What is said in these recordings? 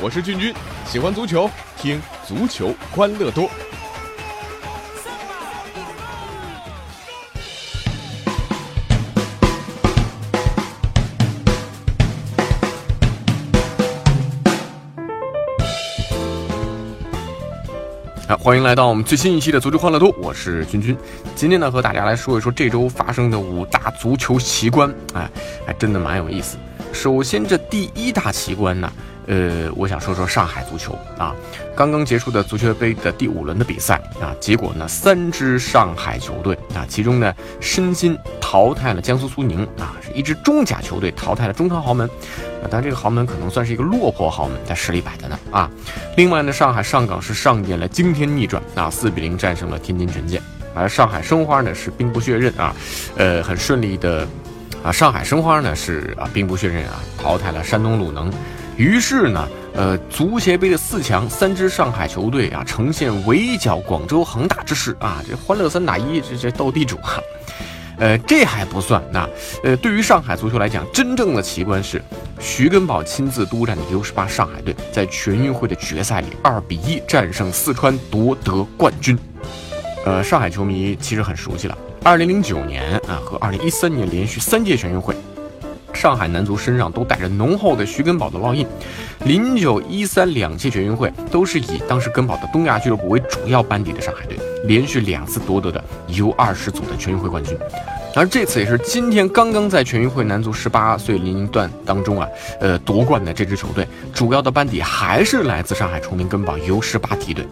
我是俊君，喜欢足球，听足球欢乐多。好，欢迎来到我们最新一期的足球欢乐多，我是君君。今天呢，和大家来说一说这周发生的五大足球奇观，哎，还真的蛮有意思。首先，这第一大奇观呢。呃，我想说说上海足球啊，刚刚结束的足协杯的第五轮的比赛啊，结果呢，三支上海球队啊，其中呢，申鑫淘汰了江苏苏宁啊，是一支中甲球队淘汰了中超豪门，啊，但这个豪门可能算是一个落魄豪门，但实力摆在那啊。另外呢，上海上港是上演了惊天逆转啊，四比零战胜了天津权健，而上海申花呢是兵不血刃啊，呃，很顺利的啊，上海申花呢是啊兵不血刃啊，淘汰了山东鲁能。于是呢，呃，足协杯的四强，三支上海球队啊，呈现围剿广州恒大之势啊，这欢乐三打一，这这斗地主哈，呃，这还不算，那呃，对于上海足球来讲，真正的奇观是徐根宝亲自督战的 U 十八上海队，在全运会的决赛里二比一战胜四川夺得冠军。呃，上海球迷其实很熟悉了，二零零九年啊和二零一三年连续三届全运会。上海男足身上都带着浓厚的徐根宝的烙印，零九一三两届全运会都是以当时根宝的东亚俱乐部为主要班底的上海队，连续两次夺得的 U 二十组的全运会冠军，而这次也是今天刚刚在全运会男足十八岁年龄段当中啊，呃夺冠的这支球队，主要的班底还是来自上海崇明根宝 U 十八梯队。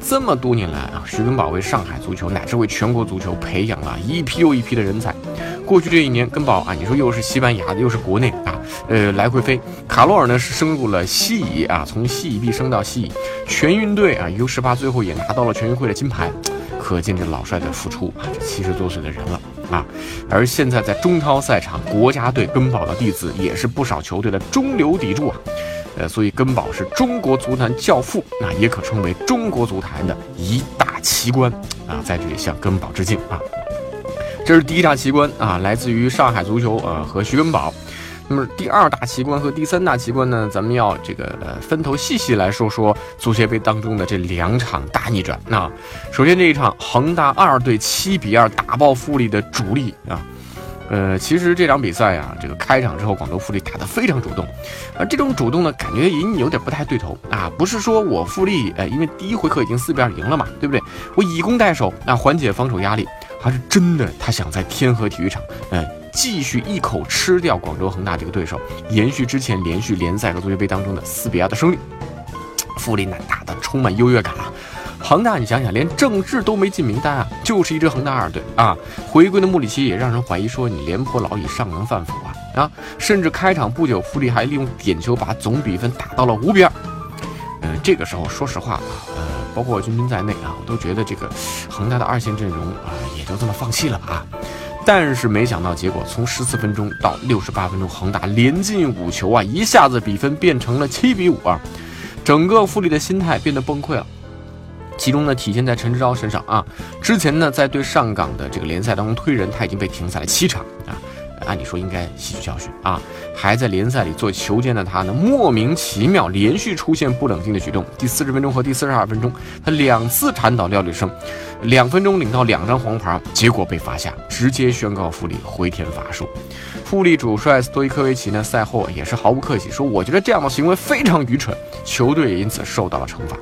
这么多年来啊，徐根宝为上海足球乃至为全国足球培养了一批又一批的人才。过去这一年，根宝啊，你说又是西班牙的，又是国内啊，呃，来回飞。卡罗尔呢是升入了西乙啊，从西乙 B 升到西乙。全运队啊，U 十八最后也拿到了全运会的金牌，可见这老帅的付出啊，这七十多岁的人了啊。而现在在中超赛场，国家队根宝的弟子也是不少球队的中流砥柱啊。呃，所以根宝是中国足坛教父，那也可称为中国足坛的一大奇观啊，在这里向根宝致敬啊。这是第一大奇观啊，来自于上海足球呃和徐根宝。那么第二大奇观和第三大奇观呢，咱们要这个呃分头细细来说说足协杯当中的这两场大逆转啊。首先这一场恒大二队七比二打爆富力的主力啊。呃，其实这场比赛啊，这个开场之后，广州富力打得非常主动，而这种主动呢，感觉隐隐有点不太对头啊。不是说我富力，呃，因为第一回合已经四比二赢了嘛，对不对？我以攻代守，那缓解防守压力，他是真的他想在天河体育场，呃，继续一口吃掉广州恒大这个对手，延续之前连续联赛和足协杯当中的四比二的胜利。富力呢打得充满优越感啊。恒大，你想想，连郑智都没进名单啊，就是一支恒大二队啊。回归的穆里奇也让人怀疑说，你廉颇老矣，尚能饭否啊？啊，甚至开场不久，富力还利用点球把总比分打到了五比二。嗯，这个时候，说实话，呃，包括军军在内啊，我都觉得这个恒大的二线阵容啊，也就这么放弃了吧啊。但是没想到，结果从十四分钟到六十八分钟，恒大连进五球啊，一下子比分变成了七比五啊，整个富力的心态变得崩溃了。其中呢，体现在陈志钊身上啊。之前呢，在对上港的这个联赛当中推人，他已经被停赛了七场啊。按理说应该吸取教训啊。还在联赛里做球监的他呢，莫名其妙连续出现不冷静的举动。第四十分钟和第四十二分钟，他两次铲倒廖立生，两分钟领到两张黄牌，结果被罚下，直接宣告富力回天乏术。富力主帅斯托伊科维奇呢，赛后也是毫不客气说：“我觉得这样的行为非常愚蠢。”球队也因此受到了惩罚。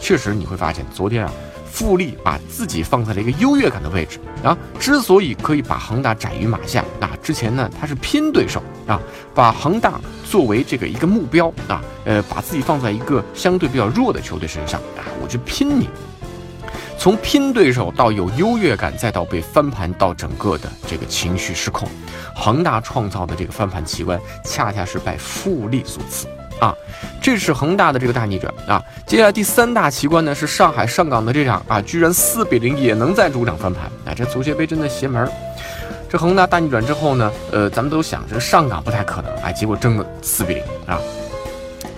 确实，你会发现，昨天啊，富力把自己放在了一个优越感的位置啊。之所以可以把恒大斩于马下啊，之前呢，他是拼对手啊，把恒大作为这个一个目标啊，呃，把自己放在一个相对比较弱的球队身上啊，我去拼你。从拼对手到有优越感，再到被翻盘，到整个的这个情绪失控，恒大创造的这个翻盘奇观，恰恰是拜富力所赐。这是恒大的这个大逆转啊！接下来第三大奇观呢，是上海上港的这场啊，居然四比零也能在主场翻盘啊！这足协杯真的邪门儿。这恒大大逆转之后呢，呃，咱们都想着上港不太可能，啊，结果真的四比零啊！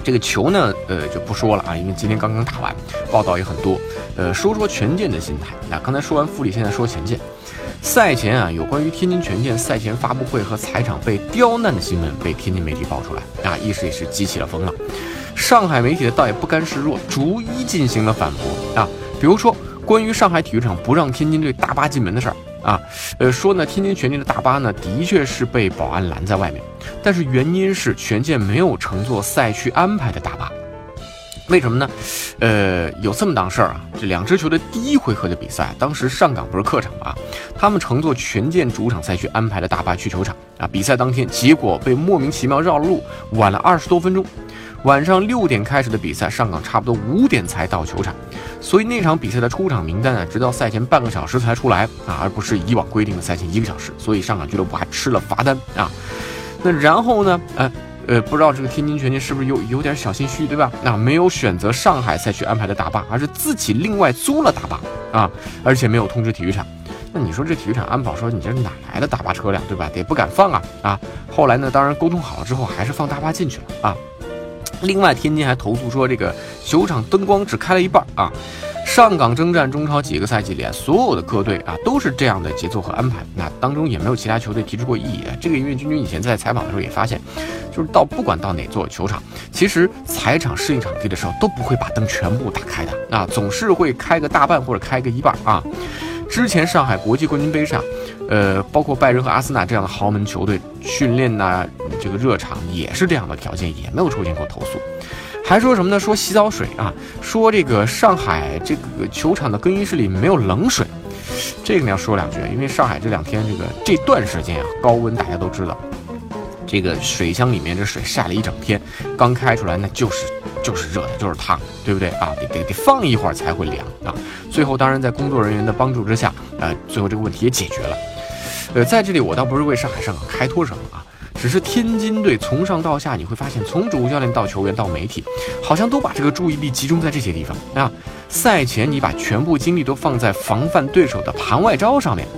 这个球呢，呃，就不说了啊，因为今天刚刚打完，报道也很多。呃，说说权健的心态。那刚才说完富力，现在说权健。赛前啊，有关于天津权健赛前发布会和财场被刁难的新闻被天津媒体爆出来啊，一时也是激起了风浪。上海媒体的倒也不甘示弱，逐一进行了反驳啊，比如说关于上海体育场不让天津队大巴进门的事儿啊，呃，说呢天津权健的大巴呢的确是被保安拦在外面，但是原因是权健没有乘坐赛区安排的大巴。为什么呢？呃，有这么档事儿啊。这两支球队第一回合的比赛，当时上港不是客场吗？他们乘坐权健主场赛区安排的大巴去球场啊。比赛当天，结果被莫名其妙绕了路，晚了二十多分钟。晚上六点开始的比赛，上港差不多五点才到球场，所以那场比赛的出场名单啊，直到赛前半个小时才出来啊，而不是以往规定的赛前一个小时。所以上港俱乐部还吃了罚单啊。那然后呢？哎。呃，不知道这个天津权健是不是有有点小心虚，对吧？那没有选择上海赛区安排的大巴，而是自己另外租了大巴啊，而且没有通知体育场。那你说这体育场安保说你这哪来的大巴车辆，对吧？也不敢放啊啊！后来呢，当然沟通好了之后，还是放大巴进去了啊。另外，天津还投诉说这个球场灯光只开了一半啊。上港征战中超几个赛季里啊，所有的各队啊都是这样的节奏和安排，那当中也没有其他球队提出过异议。这个因为君君以前在采访的时候也发现，就是到不管到哪座球场，其实踩场适应场地的时候都不会把灯全部打开的啊，总是会开个大半或者开个一半啊。之前上海国际冠军杯上，呃，包括拜仁和阿森纳这样的豪门球队训练呐，这个热场也是这样的条件，也没有出现过投诉。还说什么呢？说洗澡水啊，说这个上海这个球场的更衣室里没有冷水，这个你要说两句，因为上海这两天这个这段时间啊，高温大家都知道，这个水箱里面这水晒了一整天，刚开出来那就是就是热的，就是烫，对不对啊？得得得放一会儿才会凉啊。最后当然在工作人员的帮助之下，呃，最后这个问题也解决了。呃，在这里我倒不是为上海上港开脱什么啊。只是天津队从上到下，你会发现，从主教练到球员到媒体，好像都把这个注意力集中在这些地方啊。赛前你把全部精力都放在防范对手的盘外招上面，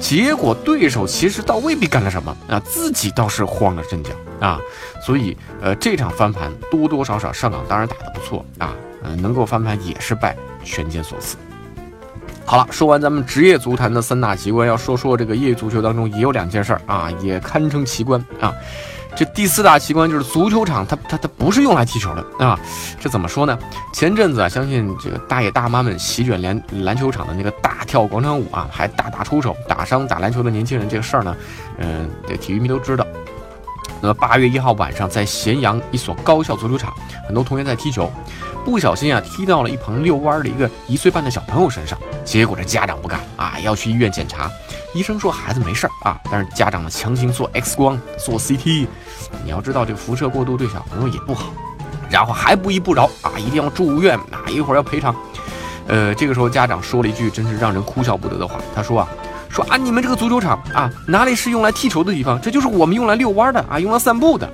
结果对手其实倒未必干了什么啊，自己倒是慌了阵脚啊。所以，呃，这场翻盘多多少少上港当然打得不错啊，呃，能够翻盘也是拜权健所赐。好了，说完咱们职业足坛的三大奇观，要说说这个业余足球当中也有两件事儿啊，也堪称奇观啊。这第四大奇观就是足球场，它它它不是用来踢球的啊。这怎么说呢？前阵子啊，相信这个大爷大妈们席卷篮篮球场的那个大跳广场舞啊，还大打出手打伤打篮球的年轻人这个事儿呢，嗯，这体育迷都知道。那么八月一号晚上，在咸阳一所高校足球场，很多同学在踢球。不小心啊，踢到了一旁遛弯的一个一岁半的小朋友身上，结果这家长不干啊，要去医院检查。医生说孩子没事儿啊，但是家长呢强行做 X 光、做 CT。你要知道这辐射过度对小朋友也不好，然后还不依不饶啊，一定要住院啊，一会儿要赔偿。呃，这个时候家长说了一句真是让人哭笑不得的话，他说啊，说啊你们这个足球场啊哪里是用来踢球的地方，这就是我们用来遛弯的啊，用来散步的。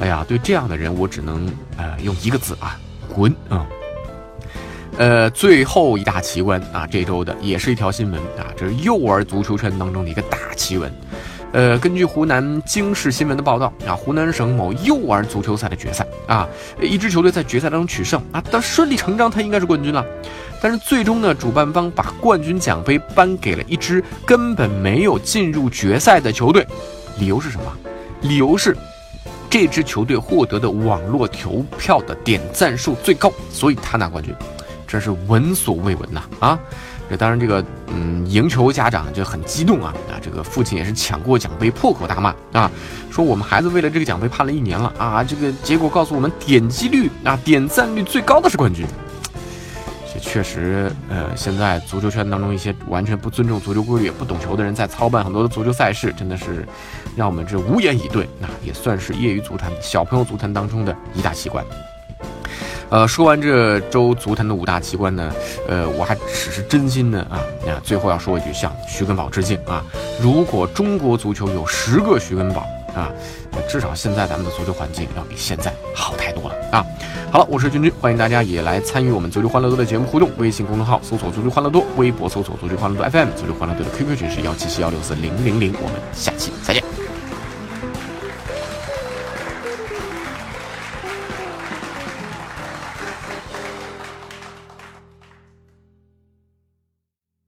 哎呀，对这样的人我只能呃用一个字啊。滚啊！呃，最后一大奇观啊，这周的也是一条新闻啊，这是幼儿足球圈当中的一个大奇闻。呃，根据湖南经视新闻的报道啊，湖南省某幼儿足球赛的决赛啊，一支球队在决赛当中取胜啊，但顺理成章他应该是冠军了。但是最终呢，主办方把冠军奖杯颁给了一支根本没有进入决赛的球队，理由是什么？理由是。这支球队获得的网络投票的点赞数最高，所以他拿冠军，真是闻所未闻呐！啊，这当然这个嗯，赢球家长就很激动啊啊，这个父亲也是抢过奖杯破口大骂啊，说我们孩子为了这个奖杯盼了一年了啊，这个结果告诉我们点击率啊，点赞率最高的是冠军。确实，呃，现在足球圈当中一些完全不尊重足球规律、不懂球的人在操办很多的足球赛事，真的是让我们这无言以对。那也算是业余足坛、小朋友足坛当中的一大奇观。呃，说完这周足坛的五大奇观呢，呃，我还只是真心的啊，那最后要说一句，向徐根宝致敬啊！如果中国足球有十个徐根宝啊，至少现在咱们的足球环境要比现在好太多了啊！好了，我是君君，欢迎大家也来参与我们足球欢乐多的节目互动。微信公众号搜索“足球欢乐多”，微博搜索“足球欢乐多 FM”，足球欢乐多的 QQ 群是幺七七幺六四零零零。我们下期再见。